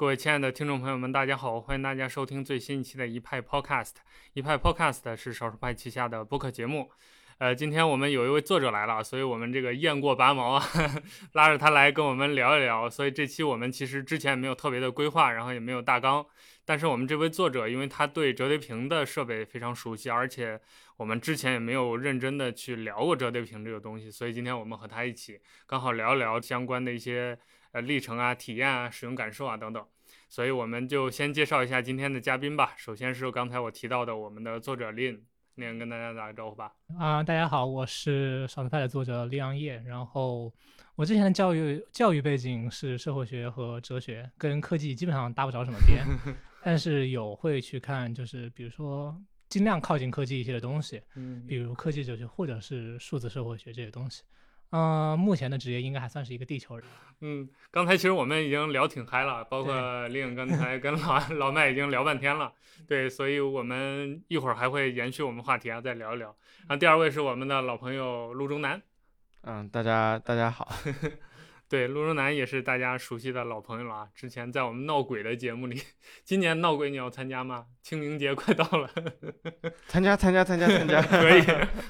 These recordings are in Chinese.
各位亲爱的听众朋友们，大家好，欢迎大家收听最新一期的一派 Podcast。一派 Podcast 是少数派旗下的播客节目。呃，今天我们有一位作者来了，所以我们这个雁过拔毛啊，拉着他来跟我们聊一聊。所以这期我们其实之前没有特别的规划，然后也没有大纲。但是我们这位作者，因为他对折叠屏的设备非常熟悉，而且我们之前也没有认真的去聊过折叠屏这个东西，所以今天我们和他一起刚好聊一聊相关的一些。呃，历程啊，体验啊，使用感受啊，等等，所以我们就先介绍一下今天的嘉宾吧。首先是刚才我提到的我们的作者 Lin，Lin 跟大家打个招呼吧。啊，大家好，我是少数派的作者李阳业。然后我之前的教育教育背景是社会学和哲学，跟科技基本上搭不着什么边，但是有会去看，就是比如说尽量靠近科技一些的东西，嗯，比如科技哲学或者是数字社会学这些东西。嗯，目前的职业应该还算是一个地球人。嗯，刚才其实我们已经聊挺嗨了，包括 令刚才跟老老麦已经聊半天了。对，所以我们一会儿还会延续我们话题啊，再聊一聊。然后第二位是我们的老朋友陆中南。嗯，大家大家好。对，陆中南也是大家熟悉的老朋友了啊，之前在我们闹鬼的节目里。今年闹鬼你要参加吗？清明节快到了。参加参加参加参加，可以。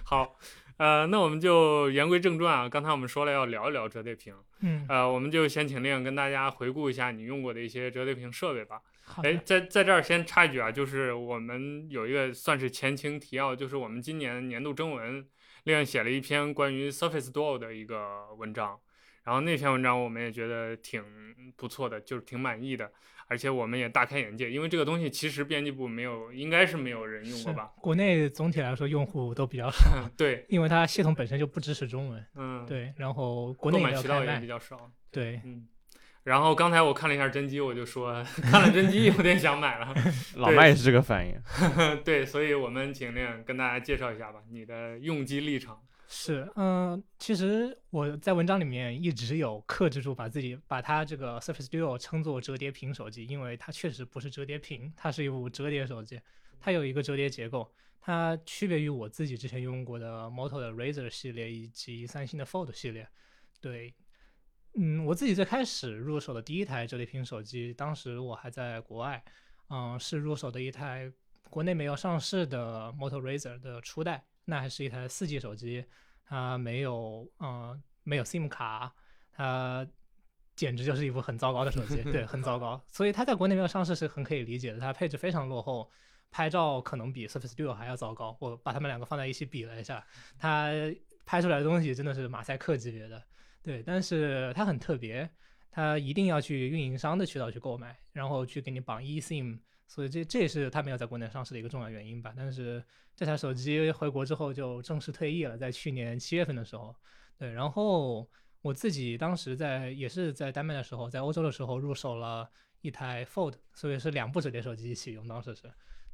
好。呃，那我们就言归正传啊。刚才我们说了要聊一聊折叠屏，嗯，呃，我们就先请令跟大家回顾一下你用过的一些折叠屏设备吧。哎，在在这儿先插一句啊，就是我们有一个算是前情提要，就是我们今年年度征文，令写了一篇关于 Surface Duo 的一个文章，然后那篇文章我们也觉得挺不错的，就是挺满意的。而且我们也大开眼界，因为这个东西其实编辑部没有，应该是没有人用过吧？国内总体来说用户都比较少，对，因为它系统本身就不支持中文，嗯，对，然后国内购买渠道也比较少，对，嗯。然后刚才我看了一下真机，我就说 看了真机有点想买了。老麦也是这个反应，对，所以我们请令跟大家介绍一下吧，你的用机历程。是，嗯，其实我在文章里面一直有克制住，把自己把它这个 Surface Duo 称作折叠屏手机，因为它确实不是折叠屏，它是一部折叠手机，它有一个折叠结构，它区别于我自己之前用过的 Moto 的 Razr 系列以及三星的 Fold 系列。对，嗯，我自己最开始入手的第一台折叠屏手机，当时我还在国外，嗯，是入手的一台国内没有上市的 Moto Razr 的初代。那还是一台四 G 手机，它没有，嗯，没有 SIM 卡，它简直就是一部很糟糕的手机，对，很糟糕。所以它在国内没有上市是很可以理解的，它配置非常落后，拍照可能比 Surface Duo 还要糟糕。我把它们两个放在一起比了一下，它拍出来的东西真的是马赛克级别的，对。但是它很特别，它一定要去运营商的渠道去购买，然后去给你绑 eSIM。所以这这也是它没有在国内上市的一个重要原因吧。但是这台手机回国之后就正式退役了，在去年七月份的时候，对。然后我自己当时在也是在丹麦的时候，在欧洲的时候入手了一台 Fold，所以是两部折叠手机一起用，当时是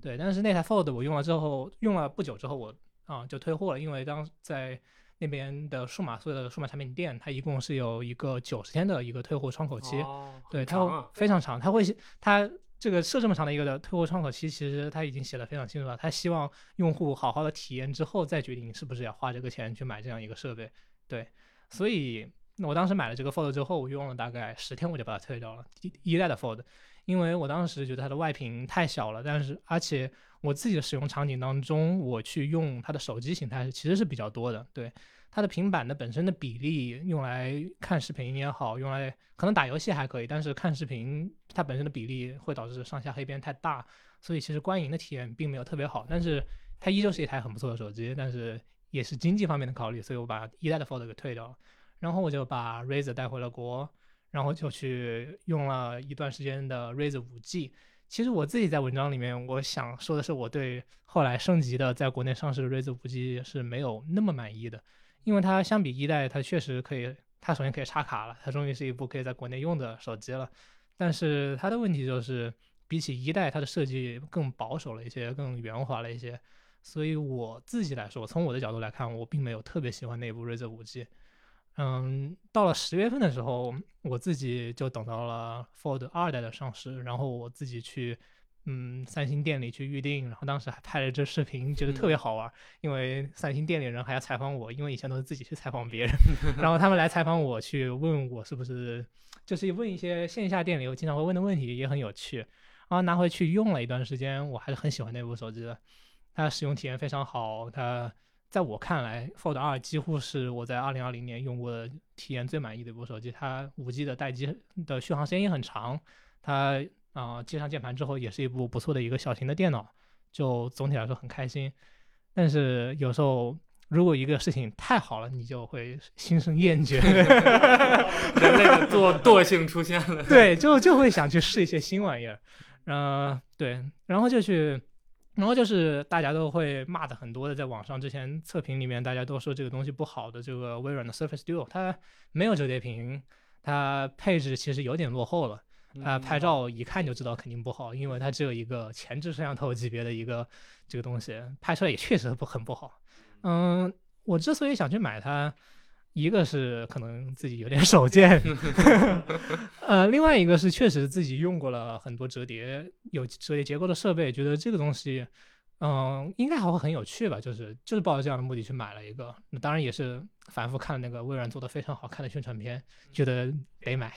对。但是那台 Fold 我用了之后，用了不久之后我啊就退货了，因为当在那边的数码所有的数码产品店，它一共是有一个九十天的一个退货窗口期，对，它非常长，它会它。这个设这么长的一个的退货窗口期，其实他已经写的非常清楚了。他希望用户好好的体验之后，再决定是不是要花这个钱去买这样一个设备。对，所以我当时买了这个 Fold 之后，我用了大概十天，我就把它退掉了。一一代的 Fold，因为我当时觉得它的外屏太小了，但是而且我自己的使用场景当中，我去用它的手机形态其实是比较多的。对。它的平板的本身的比例用来看视频也好，用来可能打游戏还可以，但是看视频它本身的比例会导致上下黑边太大，所以其实观影的体验并没有特别好。但是它依旧是一台很不错的手机，但是也是经济方面的考虑，所以我把一代的 Fold 给退掉了，然后我就把 Razer 带回了国，然后就去用了一段时间的 Razer 5G。其实我自己在文章里面我想说的是，我对后来升级的在国内上市的 Razer 5G 是没有那么满意的。因为它相比一代，它确实可以，它首先可以插卡了，它终于是一部可以在国内用的手机了。但是它的问题就是，比起一代，它的设计更保守了一些，更圆滑了一些。所以我自己来说，从我的角度来看，我并没有特别喜欢那部 Razr 5G。嗯，到了十月份的时候，我自己就等到了 Fold 二代的上市，然后我自己去嗯三星店里去预定，然后当时还拍了这视频，觉得特别好玩，因为三星店里人还要采访我，因为以前都是自己去采访别人，然后他们来采访我，去问我是不是就是问一些线下店里我经常会问的问题，也很有趣。然后拿回去用了一段时间，我还是很喜欢那部手机的，它使用体验非常好，它。在我看来，Fold 二几乎是我在2020年用过的体验最满意的一部手机。它 5G 的待机的续航时间也很长，它啊接上键盘之后也是一部不错的一个小型的电脑，就总体来说很开心。但是有时候如果一个事情太好了，你就会心生厌倦，人类的惰惰性出现了。对，就就会想去试一些新玩意儿，嗯，对，然后就去。然后就是大家都会骂的很多的，在网上之前测评里面，大家都说这个东西不好的。这个微软的 Surface Duo 它没有折叠屏，它配置其实有点落后了。它拍照一看就知道肯定不好，因为它只有一个前置摄像头级别的一个这个东西，拍出来也确实不很不好。嗯，我之所以想去买它。一个是可能自己有点手贱，呃，另外一个是确实自己用过了很多折叠有折叠结构的设备，觉得这个东西。嗯，应该还会很有趣吧？就是就是抱着这样的目的去买了一个，那当然也是反复看了那个微软做的非常好看的宣传片，觉得得买。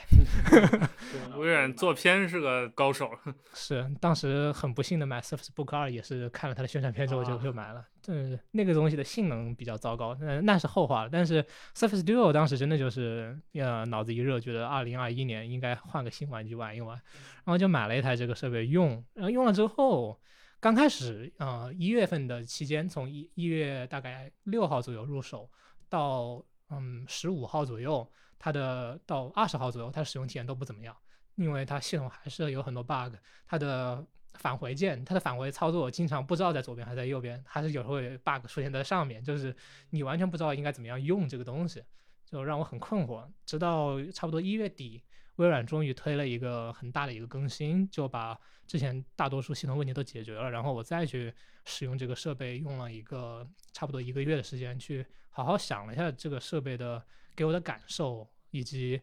微软做片是个高手。是，当时很不幸的买 Surface Book 二也是看了它的宣传片之后就就买了。嗯，那个东西的性能比较糟糕，那，那是后话了。但是 Surface Duo 当时真的就是呃脑子一热，觉得二零二一年应该换个新玩具玩一玩，然后就买了一台这个设备用，然后用了之后。刚开始，呃，一月份的期间，从一一月大概六号左右入手，到嗯十五号左右，它的到二十号左右，它使用体验都不怎么样，因为它系统还是有很多 bug，它的返回键，它的返回操作经常不知道在左边还是在右边，还是有时候 bug 出现在上面，就是你完全不知道应该怎么样用这个东西，就让我很困惑。直到差不多一月底。微软终于推了一个很大的一个更新，就把之前大多数系统问题都解决了。然后我再去使用这个设备，用了一个差不多一个月的时间，去好好想了一下这个设备的给我的感受，以及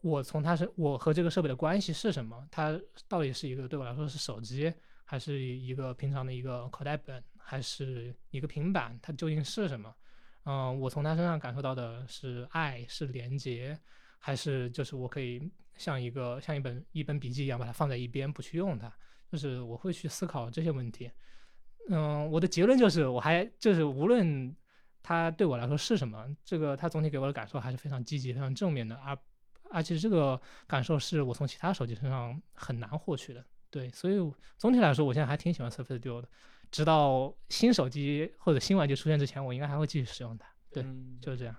我从它是我和这个设备的关系是什么。它到底是一个对我来说是手机，还是一个平常的一个口袋本，还是一个平板？它究竟是什么？嗯，我从它身上感受到的是爱，是连接。还是就是我可以像一个像一本一本笔记一样把它放在一边不去用它，就是我会去思考这些问题。嗯，我的结论就是我还就是无论它对我来说是什么，这个它总体给我的感受还是非常积极、非常正面的。而而且这个感受是我从其他手机身上很难获取的。对，所以总体来说，我现在还挺喜欢 Surface Duo 的。直到新手机或者新玩具出现之前，我应该还会继续使用它。对，就是这样。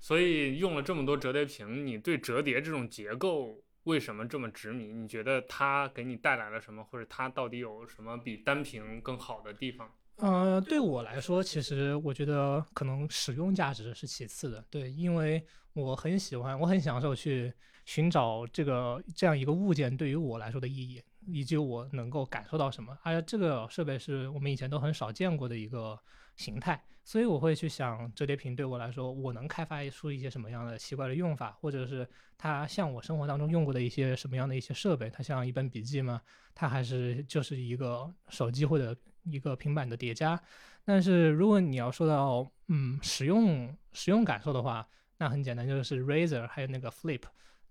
所以用了这么多折叠屏，你对折叠这种结构为什么这么执迷？你觉得它给你带来了什么，或者它到底有什么比单屏更好的地方？呃，对我来说，其实我觉得可能使用价值是其次的。对，因为我很喜欢，我很享受去寻找这个这样一个物件对于我来说的意义，以及我能够感受到什么。而且这个设备是我们以前都很少见过的一个形态。所以我会去想，折叠屏对我来说，我能开发出一些什么样的奇怪的用法，或者是它像我生活当中用过的一些什么样的一些设备？它像一本笔记吗？它还是就是一个手机或者一个平板的叠加？但是如果你要说到嗯使用使用感受的话，那很简单，就是 Razer 还有那个 Flip，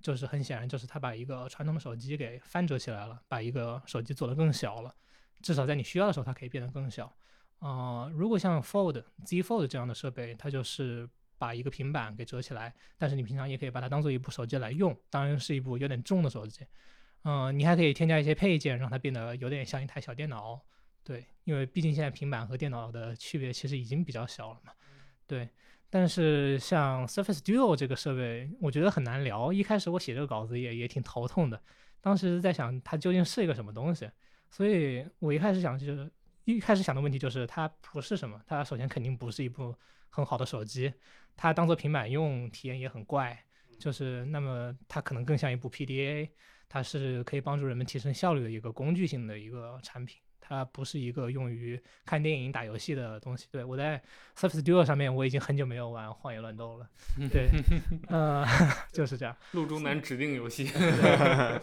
就是很显然就是它把一个传统的手机给翻折起来了，把一个手机做得更小了，至少在你需要的时候，它可以变得更小。啊，如果像 Fold、Z Fold 这样的设备，它就是把一个平板给折起来，但是你平常也可以把它当做一部手机来用，当然是一部有点重的手机。嗯，你还可以添加一些配件，让它变得有点像一台小电脑。对，因为毕竟现在平板和电脑的区别其实已经比较小了嘛。对，但是像 Surface Duo 这个设备，我觉得很难聊。一开始我写这个稿子也也挺头痛的，当时在想它究竟是一个什么东西，所以我一开始想就是。一开始想的问题就是它不是什么，它首先肯定不是一部很好的手机，它当做平板用体验也很怪，就是那么它可能更像一部 PDA，它是可以帮助人们提升效率的一个工具性的一个产品，它不是一个用于看电影、打游戏的东西。对我在 Surface Duo 上面，我已经很久没有玩《荒野乱斗》了。对，呃，就是这样。路中南指定游戏。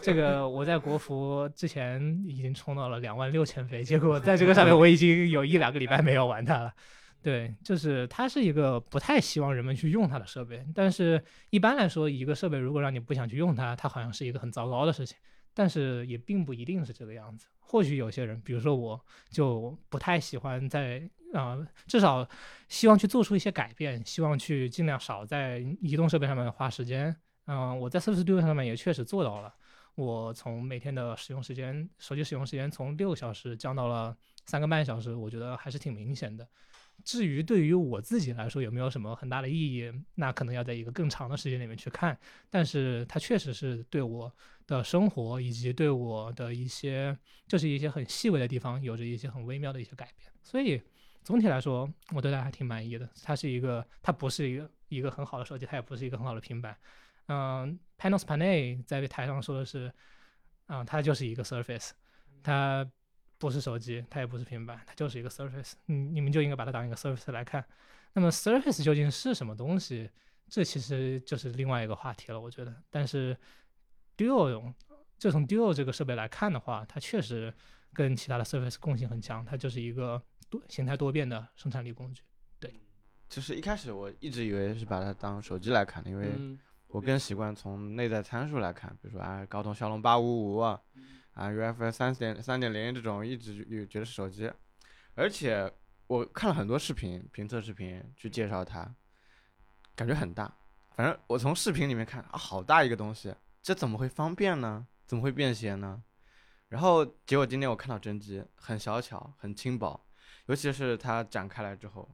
这个我在国服之前已经冲到了两万六千飞，结果在这个上面我已经有一两个礼拜没有玩它了。对，就是它是一个不太希望人们去用它的设备，但是一般来说，一个设备如果让你不想去用它，它好像是一个很糟糕的事情。但是也并不一定是这个样子，或许有些人，比如说我，就不太喜欢在啊，至少希望去做出一些改变，希望去尽量少在移动设备上面花时间。嗯，我在 Surface Duo 上面也确实做到了，我从每天的使用时间，手机使用时间从六个小时降到了三个半小时，我觉得还是挺明显的。至于对于我自己来说有没有什么很大的意义，那可能要在一个更长的时间里面去看。但是它确实是对我的生活以及对我的一些，就是一些很细微的地方，有着一些很微妙的一些改变。所以总体来说，我对它还挺满意的。它是一个，它不是一个一个很好的手机，它也不是一个很好的平板。嗯，Panos Panay 在台上说的是，啊，它就是一个 Surface，它。不是手机，它也不是平板，它就是一个 Surface。你，你们就应该把它当一个 Surface 来看。那么 Surface 究竟是什么东西？这其实就是另外一个话题了，我觉得。但是 Duo，就从 Duo 这个设备来看的话，它确实跟其他的 Surface 共性很强，它就是一个多形态多变的生产力工具。对，就是一开始我一直以为是把它当手机来看的，因为我更习惯从内在参数来看，比如说啊，高通骁龙八五五啊。啊，UFS 三点三点零这种一直有觉得是手机，而且我看了很多视频评测视频去介绍它，感觉很大。反正我从视频里面看啊，好大一个东西，这怎么会方便呢？怎么会便携呢？然后结果今天我看到真机，很小巧，很轻薄，尤其是它展开来之后，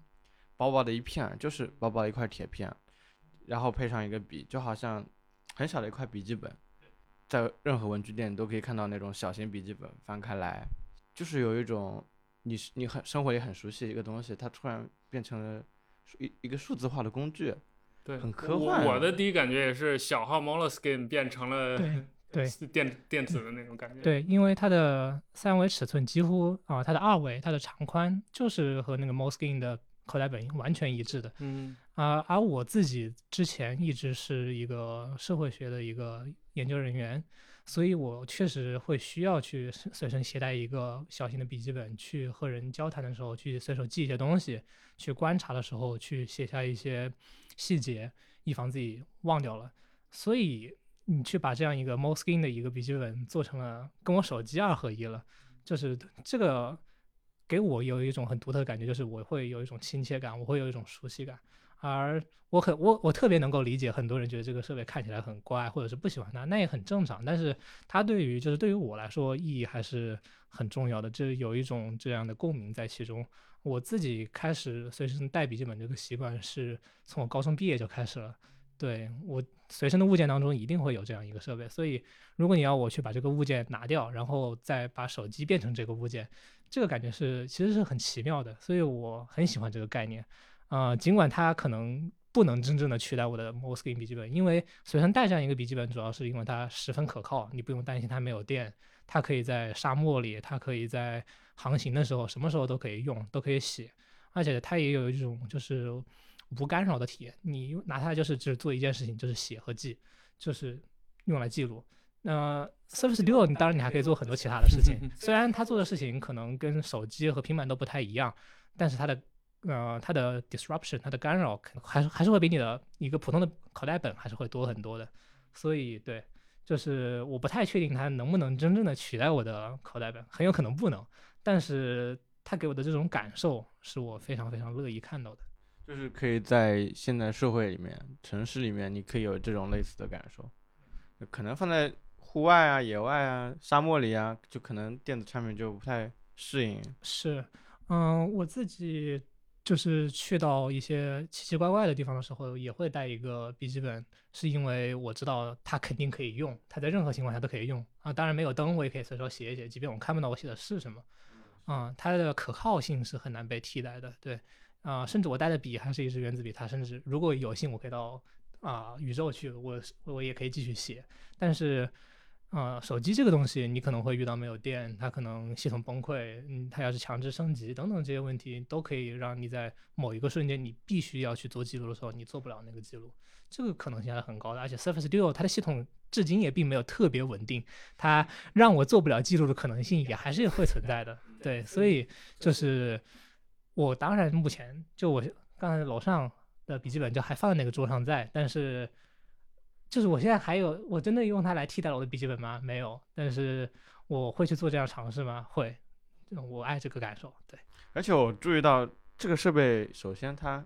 薄薄的一片，就是薄薄的一块铁片，然后配上一个笔，就好像很小的一块笔记本。在任何文具店都可以看到那种小型笔记本，翻开来就是有一种你你很生活里很熟悉的一个东西，它突然变成了一一个数字化的工具，对，很科幻。我的第一感觉也是小号 Moleskine 变成了对 电电子的那种感觉。对，因为它的三维尺寸几乎啊，它的二维、它的长宽就是和那个 Moleskine 的口袋本完全一致的。嗯啊，而我自己之前一直是一个社会学的一个。研究人员，所以我确实会需要去随身携带一个小型的笔记本，去和人交谈的时候，去随手记一些东西，去观察的时候，去写下一些细节，以防自己忘掉了。所以你去把这样一个 Mo Skin 的一个笔记本做成了跟我手机二合一了，就是这个给我有一种很独特的感觉，就是我会有一种亲切感，我会有一种熟悉感。而我很我我特别能够理解很多人觉得这个设备看起来很怪，或者是不喜欢它，那也很正常。但是它对于就是对于我来说意义还是很重要的，就有一种这样的共鸣在其中。我自己开始随身带笔记本这个习惯是从我高中毕业就开始了。对我随身的物件当中一定会有这样一个设备，所以如果你要我去把这个物件拿掉，然后再把手机变成这个物件，这个感觉是其实是很奇妙的，所以我很喜欢这个概念。啊，尽管它可能不能真正的取代我的 Moleskine 笔记本，因为随身带这样一个笔记本，主要是因为它十分可靠，你不用担心它没有电，它可以在沙漠里，它可以在航行的时候，什么时候都可以用，都可以写，而且它也有一种就是无干扰的体验，你拿它就是只做一件事情，就是写和记，就是用来记录。那 Surface Duo，你当然你还可以做很多其他的事情，虽然它做的事情可能跟手机和平板都不太一样，但是它的。呃，它的 disruption，它的干扰，还是还是会比你的一个普通的口袋本还是会多很多的。所以，对，就是我不太确定它能不能真正的取代我的口袋本，很有可能不能。但是它给我的这种感受，是我非常非常乐意看到的。就是可以在现代社会里面、城市里面，你可以有这种类似的感受。可能放在户外啊、野外啊、沙漠里啊，就可能电子产品就不太适应。是，嗯，我自己。就是去到一些奇奇怪怪的地方的时候，也会带一个笔记本，是因为我知道它肯定可以用，它在任何情况下都可以用啊。当然没有灯，我也可以随手写一写，即便我看不到我写的是什么，啊，它的可靠性是很难被替代的。对，啊，甚至我带的笔还是一支原子笔，它甚至如果有幸我可以到啊宇宙去，我我也可以继续写。但是，呃，手机这个东西，你可能会遇到没有电，它可能系统崩溃，嗯，它要是强制升级等等这些问题，都可以让你在某一个瞬间，你必须要去做记录的时候，你做不了那个记录，这个可能性还是很高的。而且 Surface Duo 它的系统至今也并没有特别稳定，它让我做不了记录的可能性也还是会存在的。对，所以就是我当然目前就我刚才楼上的笔记本就还放在那个桌上在，但是。就是我现在还有，我真的用它来替代了我的笔记本吗？没有，但是我会去做这样尝试吗？会，我爱这个感受。对，而且我注意到这个设备，首先它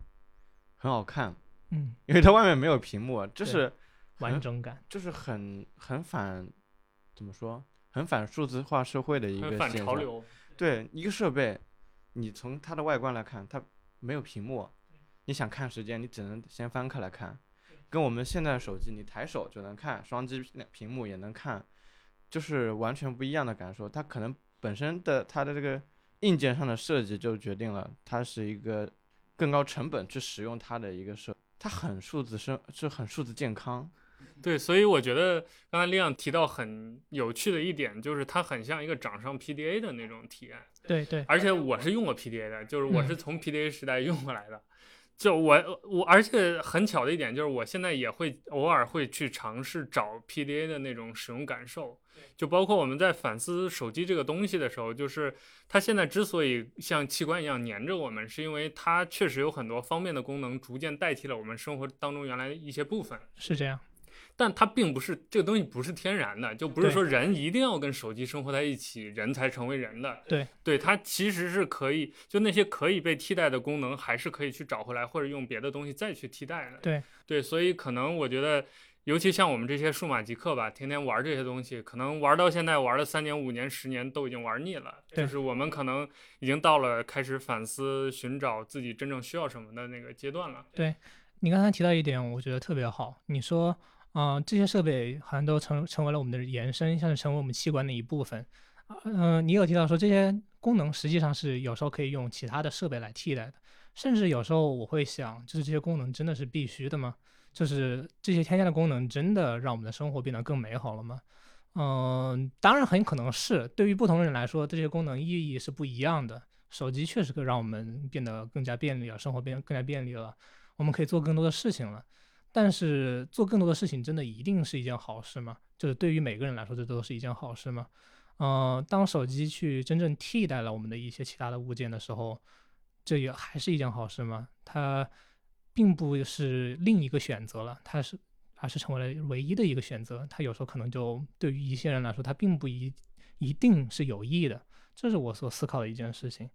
很好看，嗯，因为它外面没有屏幕，这是完整感，就是很很反，怎么说？很反数字化社会的一个反潮流。对，一个设备，你从它的外观来看，它没有屏幕，你想看时间，你只能先翻开来看。跟我们现在手机，你抬手就能看，双击屏幕也能看，就是完全不一样的感受。它可能本身的它的这个硬件上的设计就决定了它是一个更高成本去使用它的一个设，它很数字生，是很数字健康。对，所以我觉得刚才亮提到很有趣的一点，就是它很像一个掌上 PDA 的那种体验。对对，而且我是用过 PDA 的，就是我是从 PDA 时代用过来的。就我我，而且很巧的一点就是，我现在也会偶尔会去尝试找 PDA 的那种使用感受。就包括我们在反思手机这个东西的时候，就是它现在之所以像器官一样粘着我们，是因为它确实有很多方便的功能，逐渐代替了我们生活当中原来的一些部分。是这样。但它并不是这个东西不是天然的，就不是说人一定要跟手机生活在一起，人才成为人的。对，对，它其实是可以，就那些可以被替代的功能，还是可以去找回来，或者用别的东西再去替代的。对，对，所以可能我觉得，尤其像我们这些数码极客吧，天天玩这些东西，可能玩到现在玩了三年、五年、十年，都已经玩腻了。就是我们可能已经到了开始反思、寻找自己真正需要什么的那个阶段了。对你刚才提到一点，我觉得特别好，你说。嗯，这些设备好像都成成为了我们的延伸，像是成为我们器官的一部分。嗯，你有提到说这些功能实际上是有时候可以用其他的设备来替代的，甚至有时候我会想，就是这些功能真的是必须的吗？就是这些添加的功能真的让我们的生活变得更美好了吗？嗯，当然很可能是。对于不同人来说，这些功能意义是不一样的。手机确实可以让我们变得更加便利了，生活变得更加便利了，我们可以做更多的事情了。但是做更多的事情真的一定是一件好事吗？就是对于每个人来说，这都是一件好事吗？嗯，当手机去真正替代了我们的一些其他的物件的时候，这也还是一件好事吗？它并不是另一个选择了，它是而是成为了唯一的一个选择。它有时候可能就对于一些人来说，它并不一一定是有益的。这是我所思考的一件事情。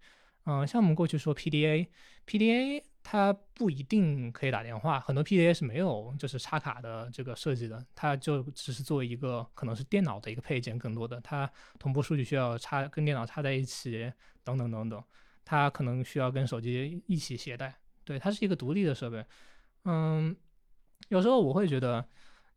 嗯，像我们过去说 PDA，PDA。它不一定可以打电话，很多 PDA 是没有就是插卡的这个设计的，它就只是作为一个可能是电脑的一个配件，更多的它同步数据需要插跟电脑插在一起，等等等等，它可能需要跟手机一起携带，对，它是一个独立的设备。嗯，有时候我会觉得，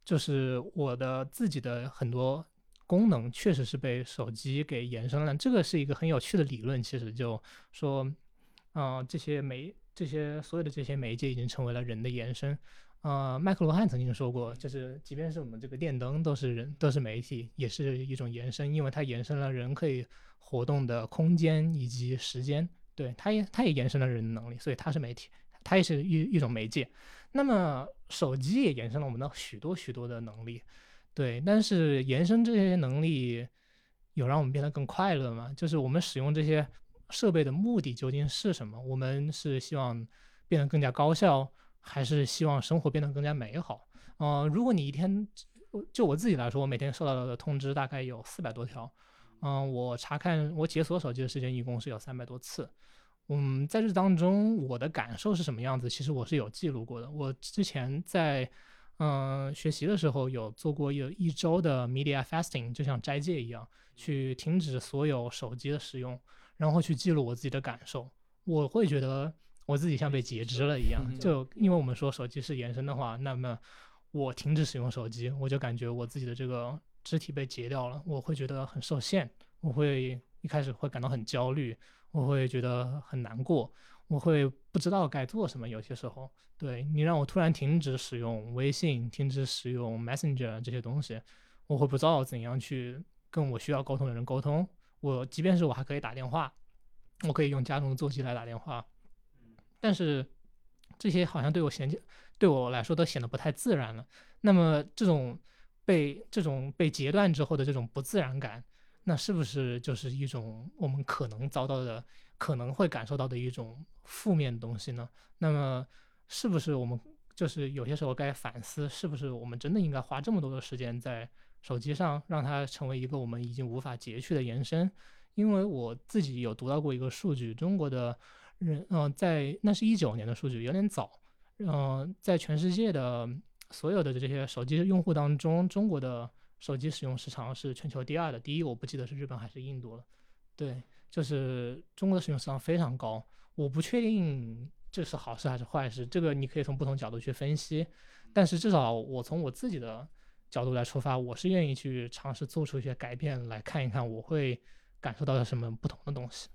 就是我的自己的很多功能确实是被手机给延伸了，这个是一个很有趣的理论，其实就说，嗯，这些媒这些所有的这些媒介已经成为了人的延伸，呃，麦克罗汉曾经说过，就是即便是我们这个电灯都是人，都是媒体，也是一种延伸，因为它延伸了人可以活动的空间以及时间，对，它也它也延伸了人的能力，所以它是媒体，它也是一一种媒介。那么手机也延伸了我们的许多许多的能力，对，但是延伸这些能力有让我们变得更快乐吗？就是我们使用这些。设备的目的究竟是什么？我们是希望变得更加高效，还是希望生活变得更加美好？嗯，如果你一天，就我自己来说，我每天收到的通知大概有四百多条，嗯，我查看我解锁手机的时间一共是有三百多次。嗯，在这当中，我的感受是什么样子？其实我是有记录过的。我之前在嗯学习的时候有做过有一周的 media fasting，就像斋戒一样，去停止所有手机的使用。然后去记录我自己的感受，我会觉得我自己像被截肢了一样。就因为我们说手机是延伸的话，那么我停止使用手机，我就感觉我自己的这个肢体被截掉了，我会觉得很受限，我会一开始会感到很焦虑，我会觉得很难过，我会不知道该做什么。有些时候，对你让我突然停止使用微信，停止使用 Messenger 这些东西，我会不知道怎样去跟我需要沟通的人沟通。我即便是我还可以打电话，我可以用家中的座机来打电话，但是这些好像对我衔接对我来说都显得不太自然了。那么这种被这种被截断之后的这种不自然感，那是不是就是一种我们可能遭到的、可能会感受到的一种负面的东西呢？那么是不是我们就是有些时候该反思，是不是我们真的应该花这么多的时间在手机上，让它成为一个我们已经无法截去的延伸？因为我自己有读到过一个数据，中国的人，嗯，在那是一九年的数据，有点早，嗯，在全世界的所有的这些手机用户当中，中国的手机使用时长是全球第二的，第一我不记得是日本还是印度了。对，就是中国的使用时长非常高，我不确定。这是好事还是坏事？这个你可以从不同角度去分析，但是至少我从我自己的角度来出发，我是愿意去尝试做出一些改变，来看一看我会感受到什么不同的东西。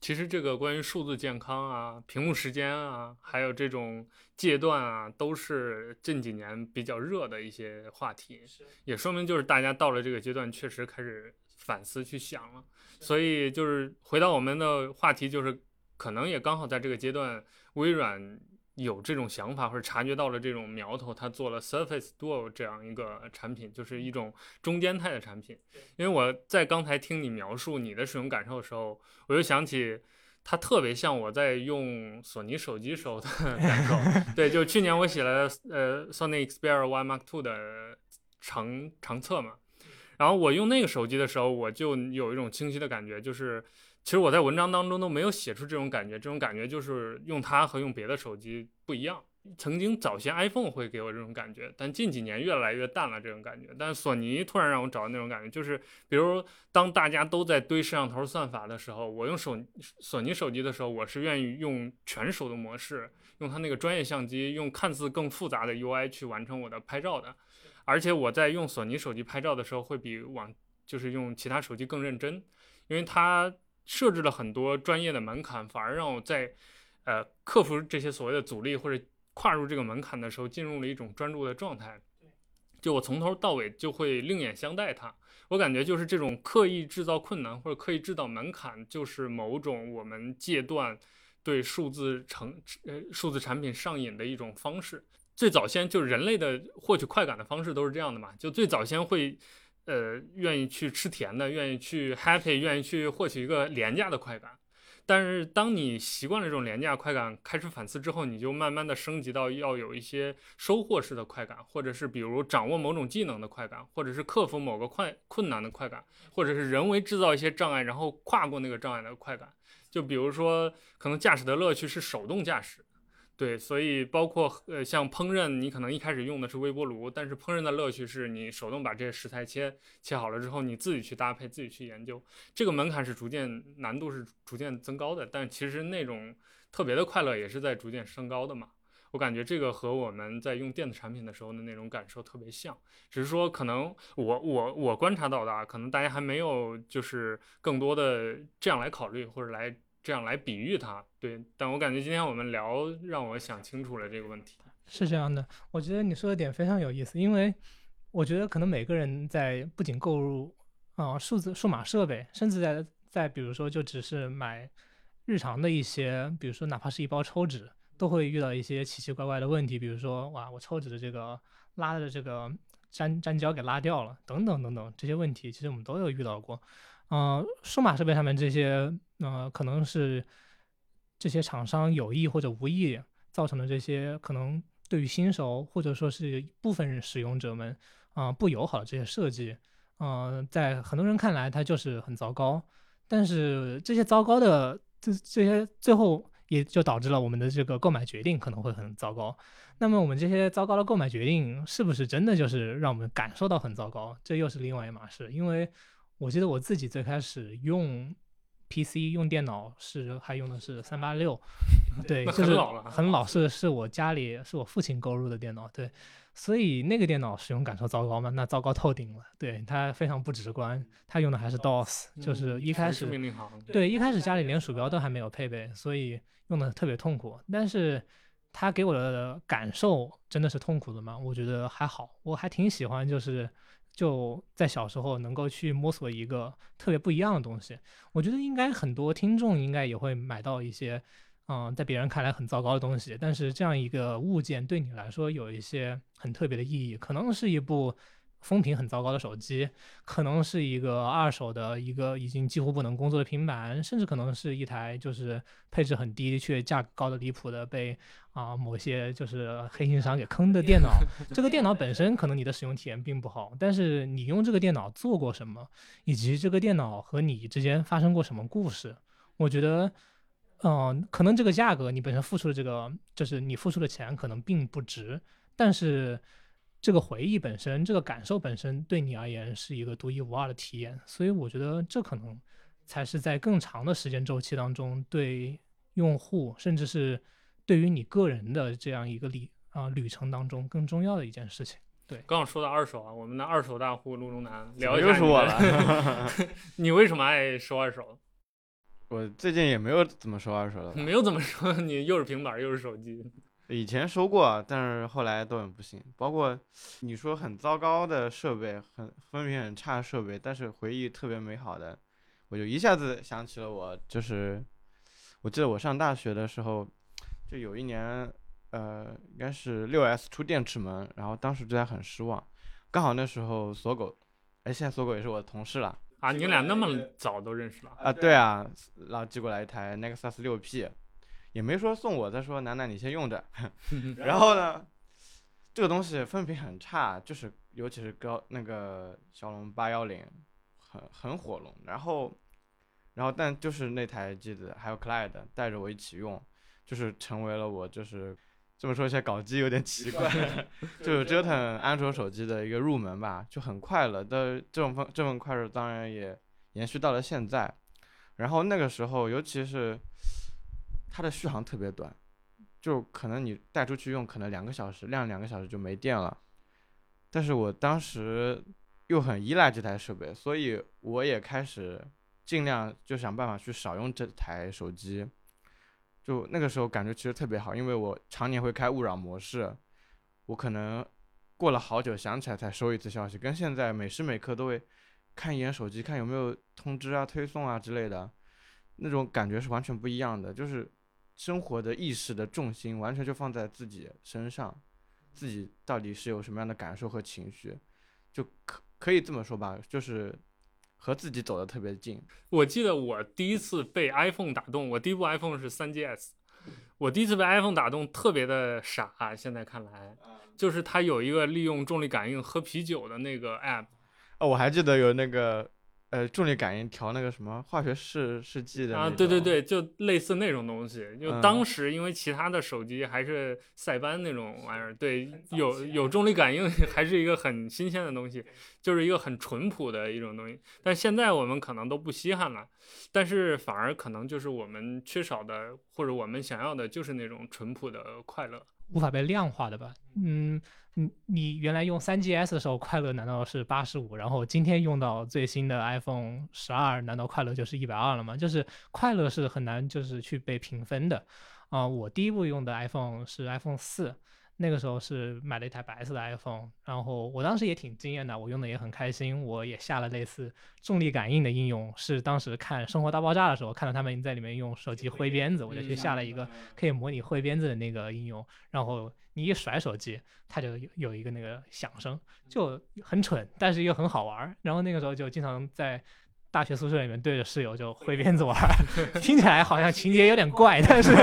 其实这个关于数字健康啊、屏幕时间啊，还有这种戒断啊，都是近几年比较热的一些话题，也说明就是大家到了这个阶段，确实开始反思去想了。所以就是回到我们的话题，就是可能也刚好在这个阶段。微软有这种想法或者察觉到了这种苗头，他做了 Surface Duo 这样一个产品，就是一种中间态的产品。因为我在刚才听你描述你的使用感受的时候，我就想起它特别像我在用索尼手机时候的感受。对，就去年我写了呃 Sony Xperia Y Mark Two 的长长测嘛，然后我用那个手机的时候，我就有一种清晰的感觉，就是。其实我在文章当中都没有写出这种感觉，这种感觉就是用它和用别的手机不一样。曾经早先 iPhone 会给我这种感觉，但近几年越来越淡了这种感觉。但索尼突然让我找到那种感觉，就是比如当大家都在堆摄像头算法的时候，我用手索尼手机的时候，我是愿意用全手的模式，用它那个专业相机，用看似更复杂的 UI 去完成我的拍照的。而且我在用索尼手机拍照的时候，会比往就是用其他手机更认真，因为它。设置了很多专业的门槛，反而让我在，呃，克服这些所谓的阻力或者跨入这个门槛的时候，进入了一种专注的状态。就我从头到尾就会另眼相待它。我感觉就是这种刻意制造困难或者刻意制造门槛，就是某种我们戒断对数字成呃数字产品上瘾的一种方式。最早先就是人类的获取快感的方式都是这样的嘛，就最早先会。呃，愿意去吃甜的，愿意去 happy，愿意去获取一个廉价的快感。但是，当你习惯了这种廉价快感，开始反思之后，你就慢慢的升级到要有一些收获式的快感，或者是比如掌握某种技能的快感，或者是克服某个快困难的快感，或者是人为制造一些障碍，然后跨过那个障碍的快感。就比如说，可能驾驶的乐趣是手动驾驶。对，所以包括呃，像烹饪，你可能一开始用的是微波炉，但是烹饪的乐趣是你手动把这些食材切切好了之后，你自己去搭配，自己去研究，这个门槛是逐渐难度是逐渐增高的，但其实那种特别的快乐也是在逐渐升高的嘛。我感觉这个和我们在用电子产品的时候的那种感受特别像，只是说可能我我我观察到的，啊，可能大家还没有就是更多的这样来考虑或者来。这样来比喻它，对，但我感觉今天我们聊让我想清楚了这个问题。是这样的，我觉得你说的点非常有意思，因为我觉得可能每个人在不仅购入啊数字数码设备，甚至在在比如说就只是买日常的一些，比如说哪怕是一包抽纸，都会遇到一些奇奇怪怪的问题，比如说哇，我抽纸的这个拉的这个粘粘胶给拉掉了，等等等等这些问题，其实我们都有遇到过。嗯，数码设备上面这些，呃，可能是这些厂商有意或者无意造成的这些，可能对于新手或者说是部分使用者们，啊，不友好的这些设计，嗯，在很多人看来它就是很糟糕。但是这些糟糕的这这些最后也就导致了我们的这个购买决定可能会很糟糕。那么我们这些糟糕的购买决定是不是真的就是让我们感受到很糟糕？这又是另外一码事，因为。我记得我自己最开始用 PC 用电脑是还用的是三八六，对，就是很老是是我家里是我父亲购入的电脑，对，所以那个电脑使用感受糟糕吗？那糟糕透顶了，对，它非常不直观，它用的还是 DOS，就是一开始对一开始家里连鼠标都还没有配备，所以用的特别痛苦。但是它给我的感受真的是痛苦的吗？我觉得还好，我还挺喜欢就是。就在小时候能够去摸索一个特别不一样的东西。我觉得应该很多听众应该也会买到一些，嗯，在别人看来很糟糕的东西，但是这样一个物件对你来说有一些很特别的意义，可能是一部。风评很糟糕的手机，可能是一个二手的一个已经几乎不能工作的平板，甚至可能是一台就是配置很低却价格高的离谱的被啊某些就是黑心商给坑的电脑。这个电脑本身可能你的使用体验并不好，但是你用这个电脑做过什么，以及这个电脑和你之间发生过什么故事，我觉得，嗯，可能这个价格你本身付出的这个就是你付出的钱可能并不值，但是。这个回忆本身，这个感受本身，对你而言是一个独一无二的体验，所以我觉得这可能才是在更长的时间周期当中，对用户，甚至是对于你个人的这样一个旅啊旅程当中更重要的一件事情。对，刚刚说到二手啊，我们的二手大户陆中南聊一下，又是我了。你为什么爱收二手？我最近也没有怎么收二手的，没有怎么收，你又是平板又是手机。以前收过，但是后来都很不行。包括你说很糟糕的设备，很分屏很差的设备，但是回忆特别美好的，我就一下子想起了我，就是我记得我上大学的时候，就有一年，呃，应该是六 S 出电池门，然后当时对它很失望。刚好那时候锁狗，哎，现在锁狗也是我的同事了。啊，你俩那么早都认识了？啊，对啊，然后寄过来一台 Nexus 六 P。也没说送我，他说楠楠你先用着，然后呢，这个东西分屏很差，就是尤其是高那个骁龙八幺零，很很火龙，然后，然后但就是那台机子还有 Clyde 带着我一起用，就是成为了我就是这么说一下搞机有点奇怪，就是折腾安卓手机的一个入门吧，就很快乐。的这种方这份快乐当然也延续到了现在，然后那个时候尤其是。它的续航特别短，就可能你带出去用，可能两个小时亮两个小时就没电了。但是我当时又很依赖这台设备，所以我也开始尽量就想办法去少用这台手机。就那个时候感觉其实特别好，因为我常年会开勿扰模式，我可能过了好久想起来才收一次消息，跟现在每时每刻都会看一眼手机，看有没有通知啊、推送啊之类的，那种感觉是完全不一样的，就是。生活的意识的重心完全就放在自己身上，自己到底是有什么样的感受和情绪，就可可以这么说吧，就是和自己走得特别近。我记得我第一次被 iPhone 打动，我第一部 iPhone 是 3GS，我第一次被 iPhone 打动特别的傻，现在看来，就是它有一个利用重力感应喝啤酒的那个 App，哦，我还记得有那个。呃，重力感应调那个什么化学试试剂的啊，对对对，就类似那种东西。就当时因为其他的手机还是塞班那种玩意儿，对，有有重力感应 还是一个很新鲜的东西，就是一个很淳朴的一种东西。但现在我们可能都不稀罕了，但是反而可能就是我们缺少的，或者我们想要的就是那种淳朴的快乐，无法被量化的吧？嗯。你你原来用三 GS 的时候快乐难道是八十五？然后今天用到最新的 iPhone 十二，难道快乐就是一百二了吗？就是快乐是很难就是去被评分的啊！我第一部用的 iPhone 是 iPhone 四。那个时候是买了一台白色的 iPhone，然后我当时也挺惊艳的，我用的也很开心，我也下了类似重力感应的应用，是当时看《生活大爆炸》的时候看到他们在里面用手机挥鞭子，我就去下了一个可以模拟挥鞭子的那个应用，然后你一甩手机，它就有一个那个响声，就很蠢，但是又很好玩。然后那个时候就经常在大学宿舍里面对着室友就挥鞭子玩，听起来好像情节有点怪，但是。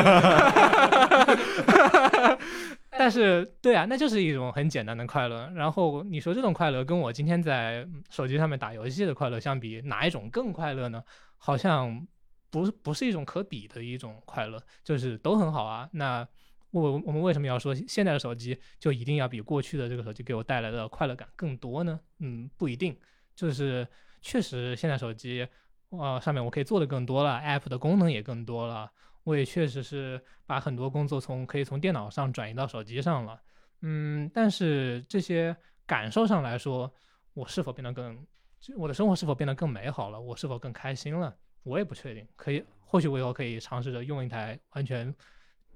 但是，对啊，那就是一种很简单的快乐。然后你说这种快乐跟我今天在手机上面打游戏的快乐相比，哪一种更快乐呢？好像不不是一种可比的一种快乐，就是都很好啊。那我我们为什么要说现在的手机就一定要比过去的这个手机给我带来的快乐感更多呢？嗯，不一定，就是确实现在手机，呃，上面我可以做的更多了，App 的功能也更多了。我也确实是把很多工作从可以从电脑上转移到手机上了，嗯，但是这些感受上来说，我是否变得更，我的生活是否变得更美好了？我是否更开心了？我也不确定。可以，或许我以后可以尝试着用一台完全，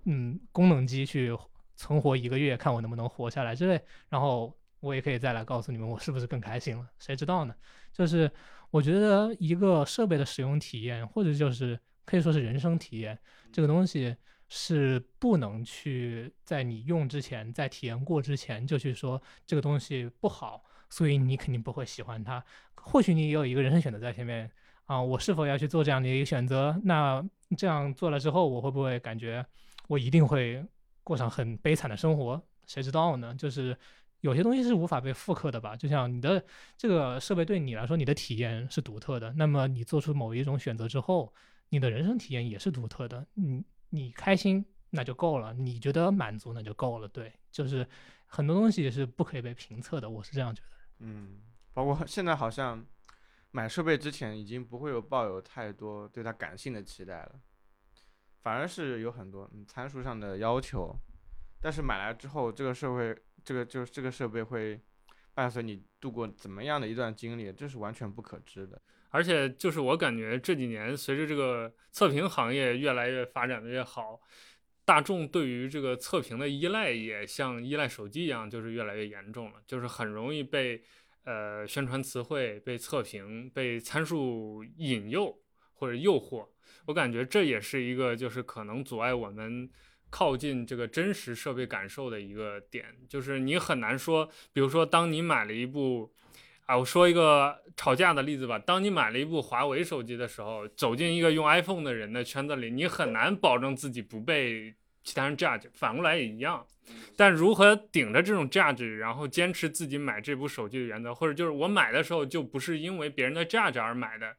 嗯，功能机去存活一个月，看我能不能活下来之类。然后我也可以再来告诉你们我是不是更开心了，谁知道呢？就是我觉得一个设备的使用体验，或者就是可以说是人生体验，这个东西是不能去在你用之前，在体验过之前就去说这个东西不好，所以你肯定不会喜欢它。或许你也有一个人生选择在前面啊，我是否要去做这样的一个选择？那这样做了之后，我会不会感觉我一定会过上很悲惨的生活？谁知道呢？就是有些东西是无法被复刻的吧。就像你的这个设备对你来说，你的体验是独特的。那么你做出某一种选择之后，你的人生体验也是独特的。你你开心那就够了，你觉得满足那就够了。对，就是很多东西是不可以被评测的。我是这样觉得。嗯。包括 现在好像买设备之前已经不会有抱有太多对它感性的期待了，反而是有很多嗯参数上的要求。但是买来之后，这个设备这个就是这个设备会伴随你度过怎么样的一段经历，这是完全不可知的。而且就是我感觉这几年随着这个测评行业越来越发展的越好，大众对于这个测评的依赖也像依赖手机一样，就是越来越严重了，就是很容易被。呃，宣传词汇被测评、被参数引诱或者诱惑，我感觉这也是一个就是可能阻碍我们靠近这个真实设备感受的一个点。就是你很难说，比如说，当你买了一部，啊，我说一个吵架的例子吧，当你买了一部华为手机的时候，走进一个用 iPhone 的人的圈子里，你很难保证自己不被其他人 judge，反过来也一样。但如何顶着这种 judge，，然后坚持自己买这部手机的原则，或者就是我买的时候就不是因为别人的 judge 而买的，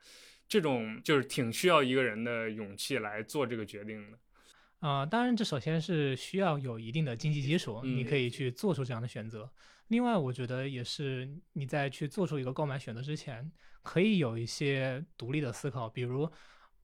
这种就是挺需要一个人的勇气来做这个决定的。啊，当然这首先是需要有一定的经济基础，你可以去做出这样的选择。另外，我觉得也是你在去做出一个购买选择之前，可以有一些独立的思考，比如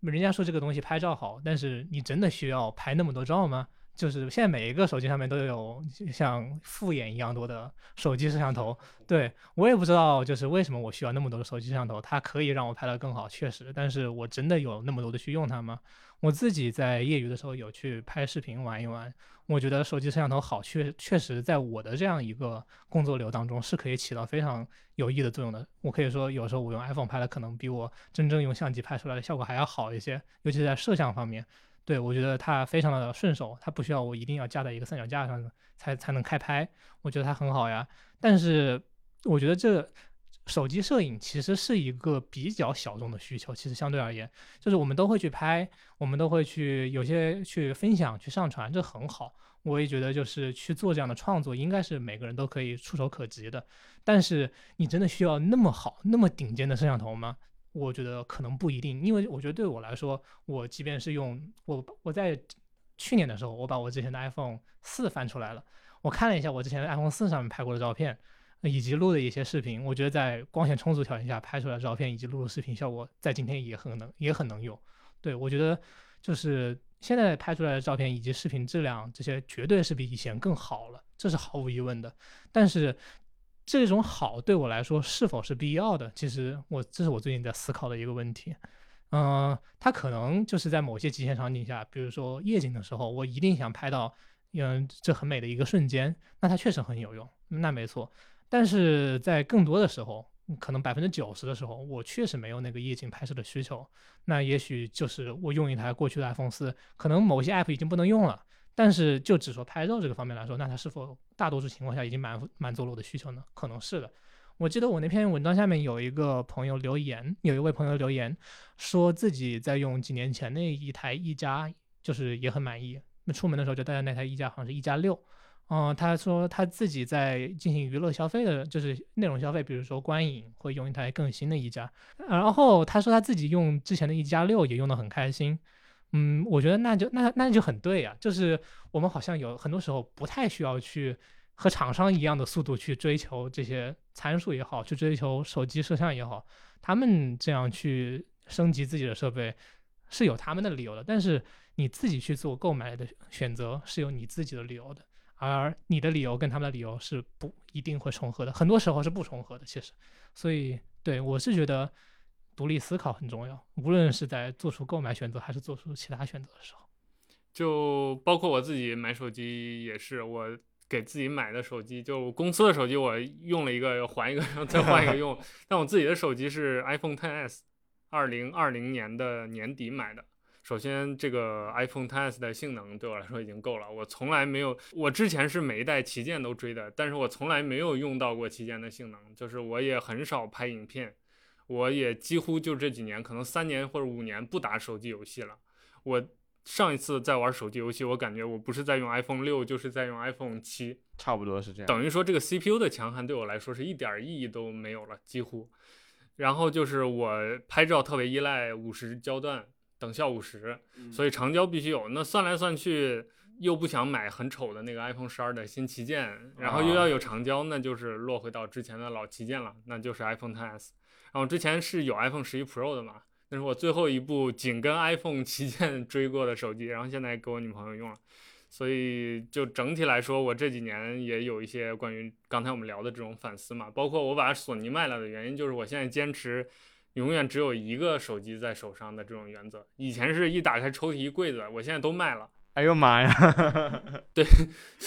人家说这个东西拍照好，但是你真的需要拍那么多照吗？就是现在每一个手机上面都有像复眼一样多的手机摄像头，对我也不知道就是为什么我需要那么多的手机摄像头，它可以让我拍得更好，确实，但是我真的有那么多的去用它吗？我自己在业余的时候有去拍视频玩一玩，我觉得手机摄像头好，确确实在我的这样一个工作流当中是可以起到非常有益的作用的。我可以说有时候我用 iPhone 拍的可能比我真正用相机拍出来的效果还要好一些，尤其是在摄像方面。对，我觉得它非常的顺手，它不需要我一定要架在一个三脚架上才才能开拍，我觉得它很好呀。但是我觉得这手机摄影其实是一个比较小众的需求，其实相对而言，就是我们都会去拍，我们都会去有些去分享、去上传，这很好。我也觉得就是去做这样的创作，应该是每个人都可以触手可及的。但是你真的需要那么好、那么顶尖的摄像头吗？我觉得可能不一定，因为我觉得对我来说，我即便是用我我在去年的时候，我把我之前的 iPhone 四翻出来了，我看了一下我之前的 iPhone 四上面拍过的照片，以及录的一些视频，我觉得在光线充足条件下拍出来的照片以及录的视频效果，在今天也很能也很能用。对我觉得就是现在拍出来的照片以及视频质量这些绝对是比以前更好了，这是毫无疑问的。但是。这种好对我来说是否是必要的？其实我这是我最近在思考的一个问题。嗯，它可能就是在某些极限场景下，比如说夜景的时候，我一定想拍到，嗯，这很美的一个瞬间，那它确实很有用，那没错。但是在更多的时候，可能百分之九十的时候，我确实没有那个夜景拍摄的需求。那也许就是我用一台过去的 iPhone 四，可能某些 App 已经不能用了。但是就只说拍照这个方面来说，那它是否大多数情况下已经满满足了我的需求呢？可能是的。我记得我那篇文章下面有一个朋友留言，有一位朋友留言说自己在用几年前那一台一加，就是也很满意。那出门的时候就带着那台一加，好像是一加六。嗯，他说他自己在进行娱乐消费的，就是内容消费，比如说观影，会用一台更新的一加。然后他说他自己用之前的一加六也用得很开心。嗯，我觉得那就那那就很对呀，就是我们好像有很多时候不太需要去和厂商一样的速度去追求这些参数也好，去追求手机摄像也好，他们这样去升级自己的设备是有他们的理由的。但是你自己去做购买的选择是有你自己的理由的，而你的理由跟他们的理由是不一定会重合的，很多时候是不重合的。其实，所以对我是觉得。独立思考很重要，无论是在做出购买选择还是做出其他选择的时候，就包括我自己买手机也是，我给自己买的手机，就公司的手机我用了一个，还一个，然后再换一个用。但我自己的手机是 iPhone XS，二零二零年的年底买的。首先，这个 iPhone XS 的性能对我来说已经够了。我从来没有，我之前是每一代旗舰都追的，但是我从来没有用到过旗舰的性能。就是我也很少拍影片，我也几乎就这几年，可能三年或者五年不打手机游戏了。我上一次在玩手机游戏，我感觉我不是在用 iPhone 六，就是在用 iPhone 七，差不多是这样。等于说这个 CPU 的强悍对我来说是一点意义都没有了，几乎。然后就是我拍照特别依赖五十焦段。等效五十，所以长焦必须有。那算来算去，又不想买很丑的那个 iPhone 十二的新旗舰，然后又要有长焦，那就是落回到之前的老旗舰了，那就是 iPhone XS。然后之前是有 iPhone 十一 Pro 的嘛，那是我最后一部紧跟 iPhone 旗舰 追过的手机，然后现在给我女朋友用了。所以就整体来说，我这几年也有一些关于刚才我们聊的这种反思嘛，包括我把索尼卖了的原因，就是我现在坚持。永远只有一个手机在手上的这种原则，以前是一打开抽屉一柜子，我现在都卖了。哎呦妈呀！对，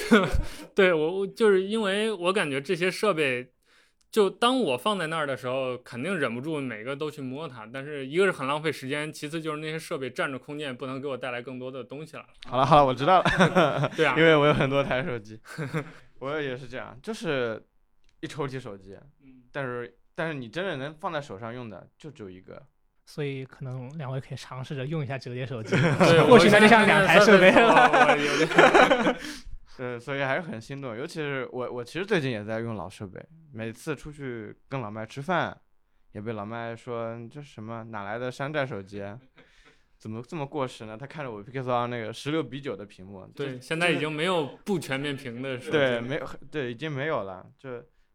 对我我就是因为我感觉这些设备，就当我放在那儿的时候，肯定忍不住每个都去摸它。但是一个是很浪费时间，其次就是那些设备占着空间，不能给我带来更多的东西了。好了好了，我知道了。对啊，因为我有很多台手机，我也是这样，就是一抽屉手机，但是。但是你真的能放在手上用的就只有一个，所以可能两位可以尝试着用一下折叠手机，或许那就像两台设备 了。对，所以还是很心动。尤其是我，我其实最近也在用老设备，每次出去跟老麦吃饭，也被老麦说这什么哪来的山寨手机，怎么这么过时呢？他看着我 Pixel 那个十六比九的屏幕，对，现在已经没有不全面屏的，对，没有，对，已经没有了，就。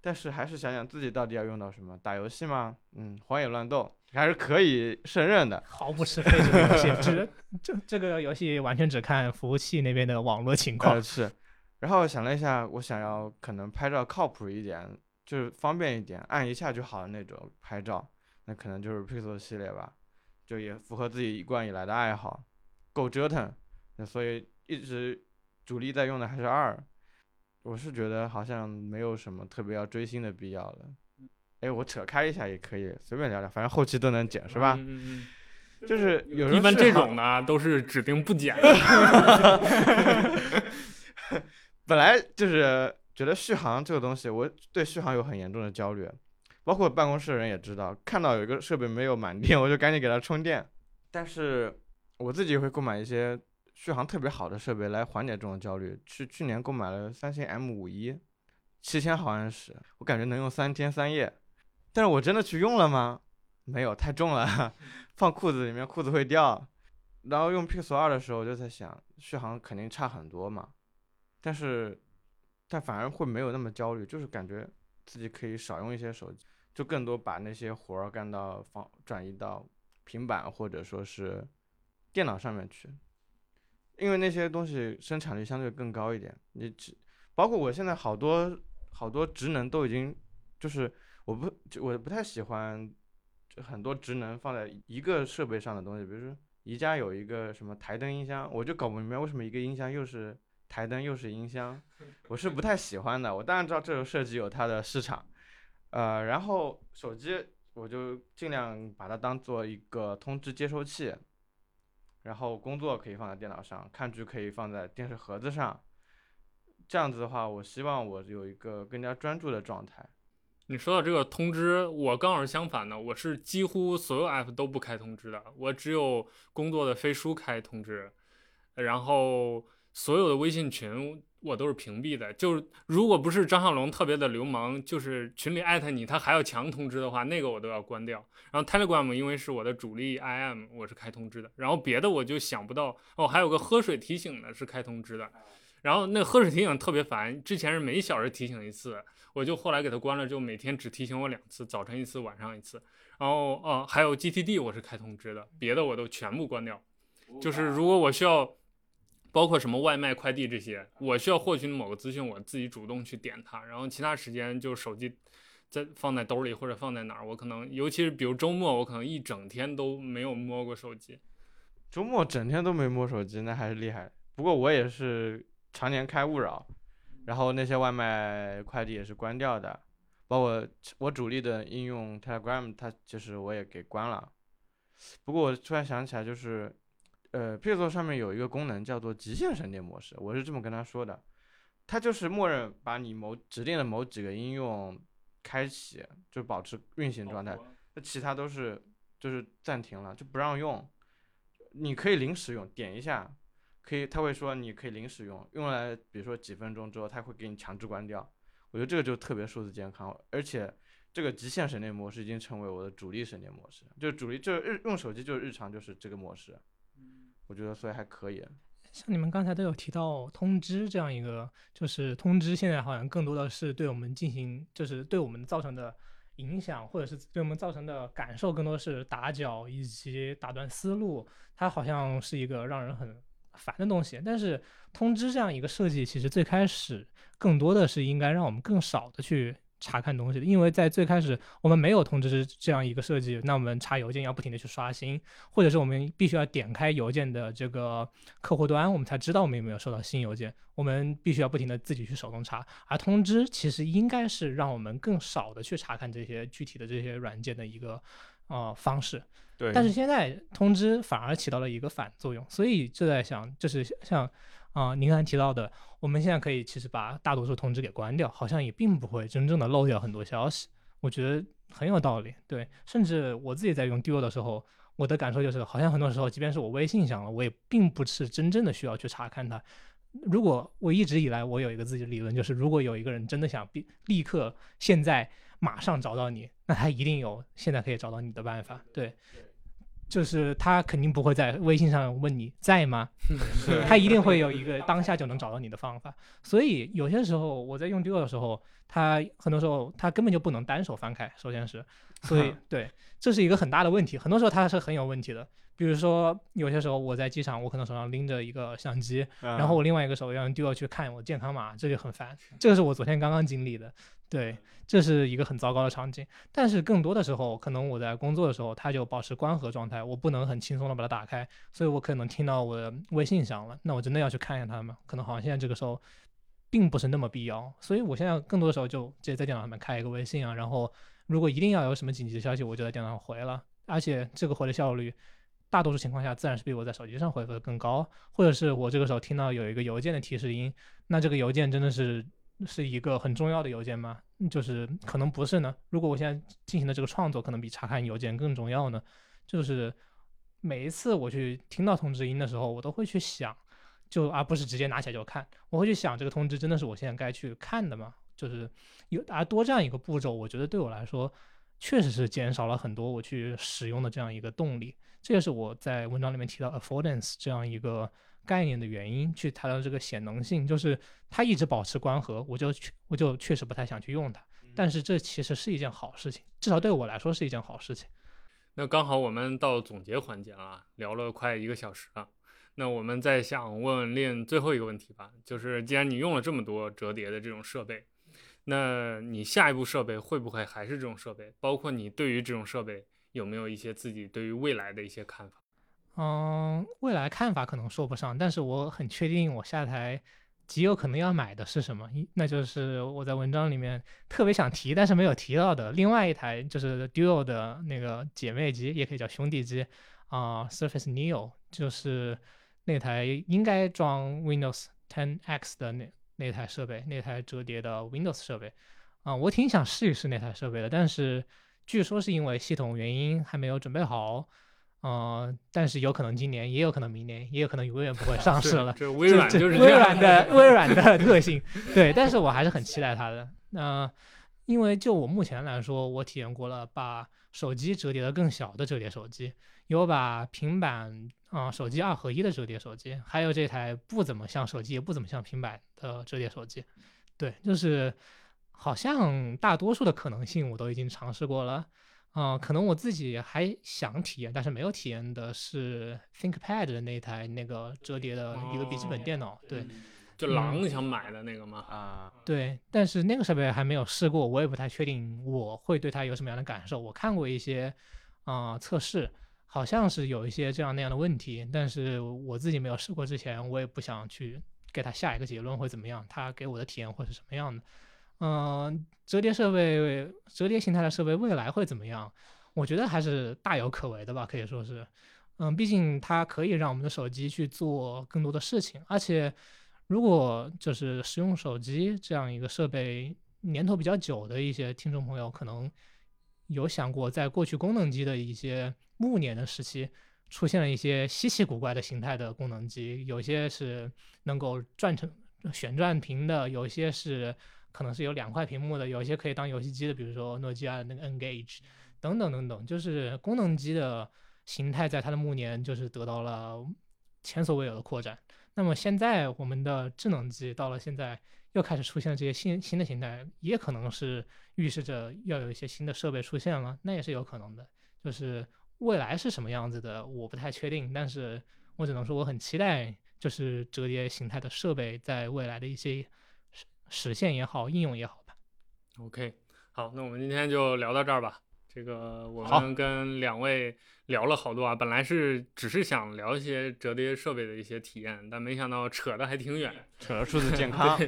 但是还是想想自己到底要用到什么？打游戏吗？嗯，荒野乱斗还是可以胜任的。毫不吃费这个游戏，只这这个游戏完全只看服务器那边的网络情况。是。然后想了一下，我想要可能拍照靠谱一点，就是方便一点，按一下就好的那种拍照，那可能就是 Pixel 系列吧，就也符合自己一贯以来的爱好，够折腾。那所以一直主力在用的还是二。我是觉得好像没有什么特别要追星的必要了。哎，我扯开一下也可以，随便聊聊，反正后期都能剪，是吧？嗯就是有一般这种呢，都是指定不剪的。本来就是觉得续航这个东西，我对续航有很严重的焦虑，包括办公室的人也知道，看到有一个设备没有满电，我就赶紧给它充电。但是我自己会购买一些。续航特别好的设备来缓解这种焦虑。去去年购买了三星 M 五一，七千毫安时，我感觉能用三天三夜。但是我真的去用了吗？没有，太重了，放裤子里面裤子会掉。然后用 Pixel 二的时候，我就在想，续航肯定差很多嘛。但是，但反而会没有那么焦虑，就是感觉自己可以少用一些手机，就更多把那些活儿干到放转移到平板或者说是电脑上面去。因为那些东西生产力相对更高一点，你只包括我现在好多好多职能都已经，就是我不我不太喜欢很多职能放在一个设备上的东西，比如说宜家有一个什么台灯音箱，我就搞不明白为什么一个音箱又是台灯又是音箱，我是不太喜欢的。我当然知道这种设计有它的市场，呃，然后手机我就尽量把它当做一个通知接收器。然后工作可以放在电脑上，看剧可以放在电视盒子上，这样子的话，我希望我有一个更加专注的状态。你说到这个通知，我刚好是相反的，我是几乎所有 app 都不开通知的，我只有工作的飞书开通知，然后所有的微信群。我都是屏蔽的，就是如果不是张小龙特别的流氓，就是群里艾特你，他还要强通知的话，那个我都要关掉。然后 Telegram 因为是我的主力 IM，我是开通知的。然后别的我就想不到哦，还有个喝水提醒的是开通知的。然后那喝水提醒特别烦，之前是每小时提醒一次，我就后来给它关了，就每天只提醒我两次，早晨一次，晚上一次。然后哦，还有 GTD 我是开通知的，别的我都全部关掉。就是如果我需要。包括什么外卖、快递这些，我需要获取某个资讯，我自己主动去点它。然后其他时间就手机在放在兜里或者放在哪儿，我可能尤其是比如周末，我可能一整天都没有摸过手机。周末整天都没摸手机，那还是厉害。不过我也是常年开勿扰，然后那些外卖快递也是关掉的，包括我主力的应用 Telegram，它就是我也给关了。不过我突然想起来，就是，呃，Pixel 上面有一个功能叫做极限省电模式，我是这么跟他说的，它就是默认把你某指定的某几个应用开启，就保持运行状态，那其他都是就是暂停了，就不让用。你可以临时用，点一下，可以，他会说你可以临时用，用来比如说几分钟之后，他会给你强制关掉。我觉得这个就特别数字健康，而且。这个极限省电模式已经成为我的主力省电模式，就是主力，就是日用手机就是日常就是这个模式，我觉得所以还可以。像你们刚才都有提到通知这样一个，就是通知现在好像更多的是对我们进行，就是对我们造成的影响，或者是对我们造成的感受，更多是打搅以及打断思路，它好像是一个让人很烦的东西。但是通知这样一个设计，其实最开始更多的是应该让我们更少的去。查看东西的，因为在最开始我们没有通知这样一个设计，那我们查邮件要不停的去刷新，或者是我们必须要点开邮件的这个客户端，我们才知道我们有没有收到新邮件。我们必须要不停的自己去手动查，而通知其实应该是让我们更少的去查看这些具体的这些软件的一个呃方式。对。但是现在通知反而起到了一个反作用，所以就在想，就是像。啊，您刚才提到的，我们现在可以其实把大多数通知给关掉，好像也并不会真正的漏掉很多消息，我觉得很有道理。对，甚至我自己在用 Duo 的时候，我的感受就是，好像很多时候，即便是我微信响了，我也并不是真正的需要去查看它。如果我一直以来我有一个自己的理论，就是如果有一个人真的想立立刻现在马上找到你，那他一定有现在可以找到你的办法。对。就是他肯定不会在微信上问你在吗？他一定会有一个当下就能找到你的方法。所以有些时候我在用 Duo 的时候，他很多时候他根本就不能单手翻开。首先是，所以 对，这是一个很大的问题。很多时候他是很有问题的。比如说有些时候我在机场，我可能手上拎着一个相机，然后我另外一个手要用 Duo 去看我健康码，这就很烦。这个是我昨天刚刚经历的。对，这是一个很糟糕的场景。但是更多的时候，可能我在工作的时候，它就保持关合状态，我不能很轻松的把它打开，所以我可能听到我的微信响了，那我真的要去看一下它吗？可能好像现在这个时候，并不是那么必要。所以我现在更多的时候就直接在电脑上面开一个微信啊，然后如果一定要有什么紧急的消息，我就在电脑上回了。而且这个回的效率，大多数情况下自然是比我在手机上回复的更高。或者是我这个时候听到有一个邮件的提示音，那这个邮件真的是。是一个很重要的邮件吗？就是可能不是呢。如果我现在进行的这个创作可能比查看邮件更重要呢？就是每一次我去听到通知音的时候，我都会去想，就而不是直接拿起来就看。我会去想这个通知真的是我现在该去看的吗？就是有而多这样一个步骤，我觉得对我来说确实是减少了很多我去使用的这样一个动力。这也是我在文章里面提到 affordance 这样一个。概念的原因去谈到这个显能性，就是它一直保持关合，我就确我就确实不太想去用它。但是这其实是一件好事情，至少对我来说是一件好事情。那刚好我们到总结环节了，聊了快一个小时了。那我们再想问问练最后一个问题吧，就是既然你用了这么多折叠的这种设备，那你下一步设备会不会还是这种设备？包括你对于这种设备有没有一些自己对于未来的一些看法？嗯，未来看法可能说不上，但是我很确定，我下台极有可能要买的是什么？那就是我在文章里面特别想提，但是没有提到的另外一台，就是 Duo 的那个姐妹机，也可以叫兄弟机啊，Surface Neo，就是那台应该装 Windows 10X 的那那台设备，那台折叠的 Windows 设备啊，我挺想试一试那台设备的，但是据说是因为系统原因还没有准备好。嗯，但是有可能今年，也有可能明年，也有可能永远不会上 市了。这微软就是微软的微软的 特性，对。但是我还是很期待它的。那因为就我目前来说，我体验过了把手机折叠的更小的折叠手机，有把平板啊手机二合一的折叠手机，还有这台不怎么像手机也不怎么像平板的折叠手机。对，就是好像大多数的可能性我都已经尝试过了。啊，可能我自己还想体验，但是没有体验的是 ThinkPad 的那台那个折叠的一个笔记本电脑，对，就狼想买的那个吗？啊，对，但是那个设备还没有试过，我也不太确定我会对它有什么样的感受。我看过一些啊测试，好像是有一些这样那样的问题，但是我自己没有试过之前，我也不想去给他下一个结论会怎么样，他给我的体验会是什么样的。嗯，折叠设备、折叠形态的设备未来会怎么样？我觉得还是大有可为的吧，可以说是。嗯，毕竟它可以让我们的手机去做更多的事情，而且如果就是使用手机这样一个设备年头比较久的一些听众朋友，可能有想过，在过去功能机的一些暮年的时期，出现了一些稀奇古怪的形态的功能机，有些是能够转成旋转屏的，有些是。可能是有两块屏幕的，有些可以当游戏机的，比如说诺基亚的那个 Engage 等等等等，就是功能机的形态在它的暮年就是得到了前所未有的扩展。那么现在我们的智能机到了现在又开始出现了这些新新的形态，也可能是预示着要有一些新的设备出现了，那也是有可能的。就是未来是什么样子的，我不太确定，但是我只能说我很期待，就是折叠形态的设备在未来的一些实。实现也好，应用也好吧。OK，好，那我们今天就聊到这儿吧。这个我们跟两位聊了好多啊，本来是只是想聊一些折叠设备的一些体验，但没想到扯的还挺远，扯了数字健 康，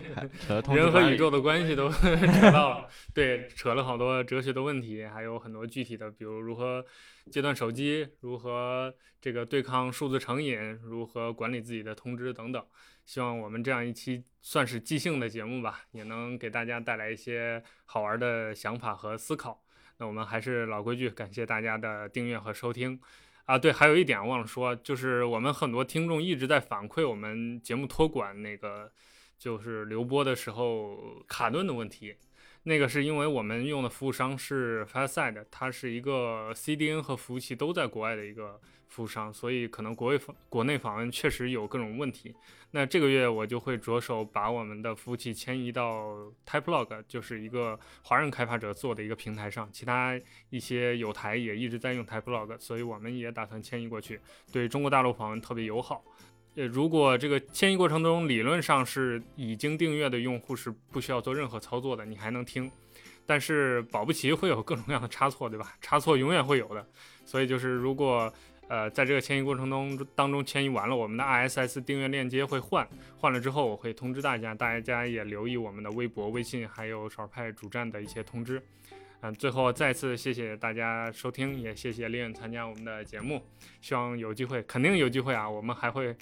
扯了人和宇宙的关系都 扯到了。对，扯了好多哲学的问题，还有很多具体的，比如如何戒断手机，如何这个对抗数字成瘾，如何管理自己的通知等等。希望我们这样一期算是即兴的节目吧，也能给大家带来一些好玩的想法和思考。那我们还是老规矩，感谢大家的订阅和收听。啊，对，还有一点忘了说，就是我们很多听众一直在反馈我们节目托管那个，就是流播的时候卡顿的问题。那个是因为我们用的服务商是 FastSide，它是一个 CDN 和服务器都在国外的一个服务商，所以可能国外访国内访问确实有各种问题。那这个月我就会着手把我们的服务器迁移到 Typelog，就是一个华人开发者做的一个平台上，其他一些有台也一直在用 Typelog，所以我们也打算迁移过去，对中国大陆访问特别友好。呃，如果这个迁移过程中理论上是已经订阅的用户是不需要做任何操作的，你还能听，但是保不齐会有各种各样的差错，对吧？差错永远会有的，所以就是如果呃在这个迁移过程中当中迁移完了，我们的 RSS 订阅链接会换，换了之后我会通知大家，大家也留意我们的微博、微信还有少派主站的一些通知。嗯，最后再次谢谢大家收听，也谢谢 Leon 参加我们的节目，希望有机会，肯定有机会啊，我们还会。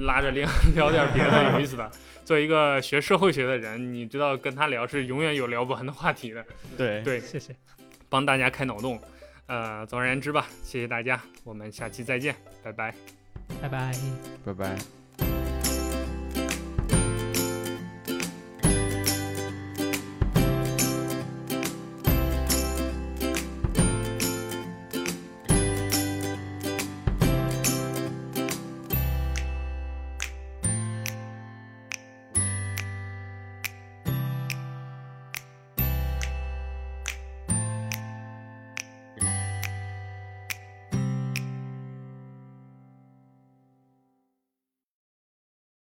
拉着聊 聊点别的有意思的。作为一个学社会学的人，你知道跟他聊是永远有聊不完的话题的。对对，谢谢，帮大家开脑洞。呃，总而言之吧，谢谢大家，我们下期再见，拜拜，拜拜，拜拜。